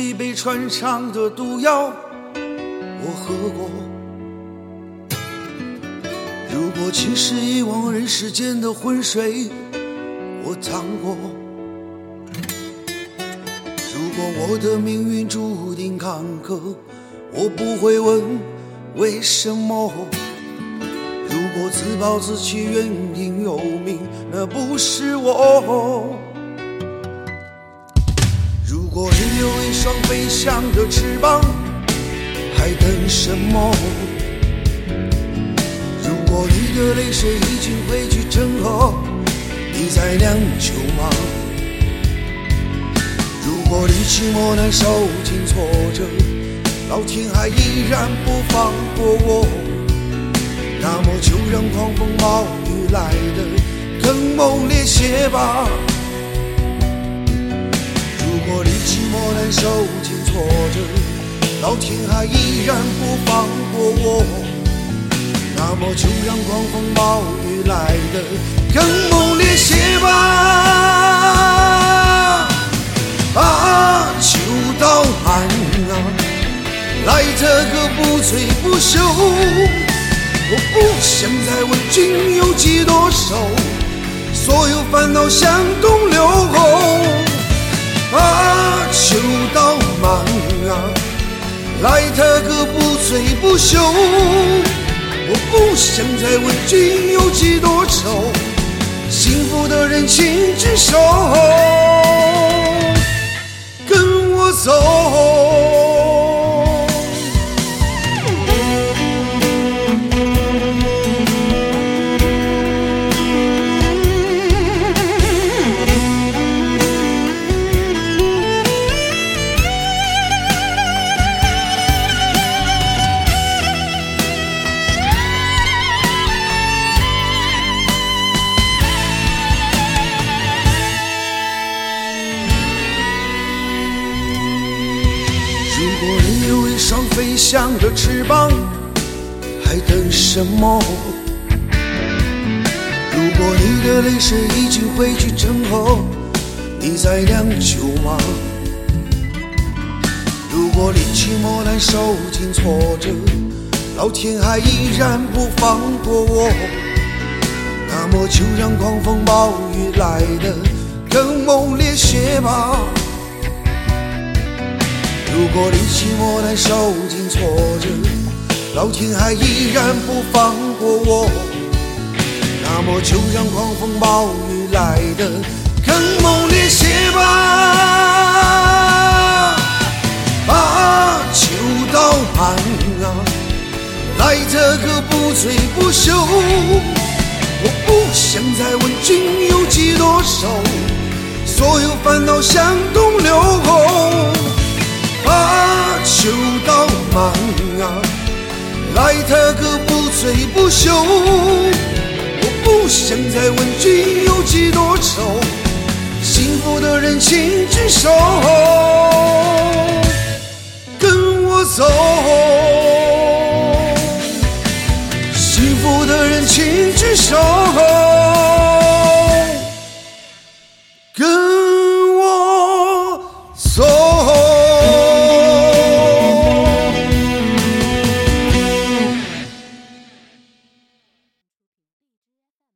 一杯穿肠的毒药，我喝过。如果情是一汪人世间的浑水，我趟过。如果我的命运注定坎坷，我不会问为什么。如果自暴自弃、怨天尤命，那不是我。如果你有一双飞翔的翅膀，还等什么？如果你的泪水已经汇聚成河，你在酿酒吗？如果你寂寞难受尽挫折，老天还依然不放过我，那么就让狂风暴雨来得更猛烈些吧。受尽挫折，老天还依然不放过我，那么就让狂风暴雨来得更猛烈些吧。啊，秋到寒啊，来这个不醉不休。我不想再问君有几多愁，所有烦恼向东流。来他个不醉不休。我不想再问君有几多愁，幸福的人请举手。跟我走。如果你有一双飞翔的翅膀，还等什么？如果你的泪水已经汇聚成河，你在酿酒吗？如果你寂寞难受尽挫折，老天还依然不放过我，那么就让狂风暴雨来得更猛烈些吧。如果你寂寞难受尽挫折，老天还依然不放过我，那么就让狂风暴雨来得更猛烈些吧。把酒倒满啊，来这个不醉不休。我不想再问君有几多愁，不醉不休。我不想再问君有几多愁，幸福的人请举手，跟我走。幸福的人请举手。